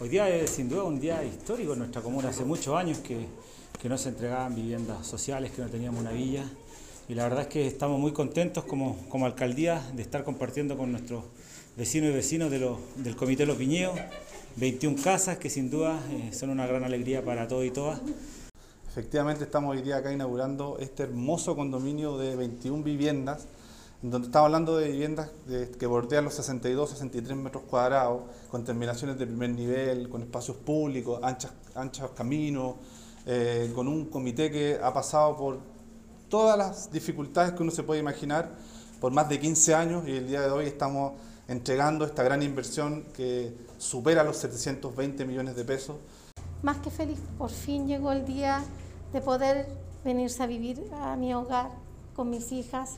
Hoy día es sin duda un día histórico en nuestra comuna. Hace muchos años que, que no se entregaban viviendas sociales, que no teníamos una villa. Y la verdad es que estamos muy contentos como, como alcaldía de estar compartiendo con nuestros vecinos y vecinos de del Comité Los Viñedos 21 casas que sin duda eh, son una gran alegría para todos y todas. Efectivamente estamos hoy día acá inaugurando este hermoso condominio de 21 viviendas, en donde estamos hablando de viviendas de- que bordean los 62, 63 metros cuadrados, con terminaciones de primer nivel, con espacios públicos, anchas, anchos caminos, eh, con un comité que ha pasado por todas las dificultades que uno se puede imaginar por más de 15 años y el día de hoy estamos entregando esta gran inversión que supera los 720 millones de pesos. Más que feliz, por fin llegó el día de poder venirse a vivir a mi hogar con mis hijas,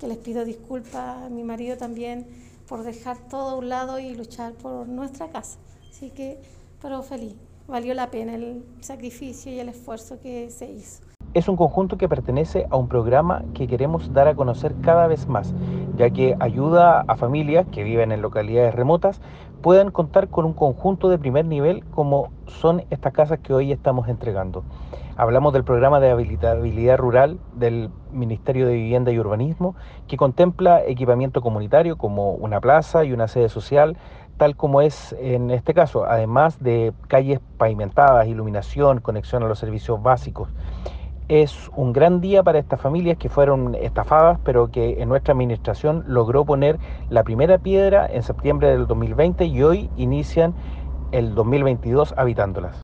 que les pido disculpas a mi marido también por dejar todo a un lado y luchar por nuestra casa. Así que, pero feliz, valió la pena el sacrificio y el esfuerzo que se hizo. es un conjunto que pertenece a un programa que queremos dar a conocer cada vez más, ya que ayuda a familias que viven en localidades remotas puedan contar con un conjunto de primer nivel como son estas casas que hoy estamos entregando. Hablamos del programa de habilitabilidad rural del Ministerio de Vivienda y Urbanismo, que contempla equipamiento comunitario como una plaza y una sede social, tal como es en este caso, además de calles pavimentadas, iluminación, conexión a los servicios básicos. Es un gran día para estas familias que fueron estafadas, pero que en nuestra administración logró poner la primera piedra en septiembre del 2020 y hoy inician el 2022 habitándolas.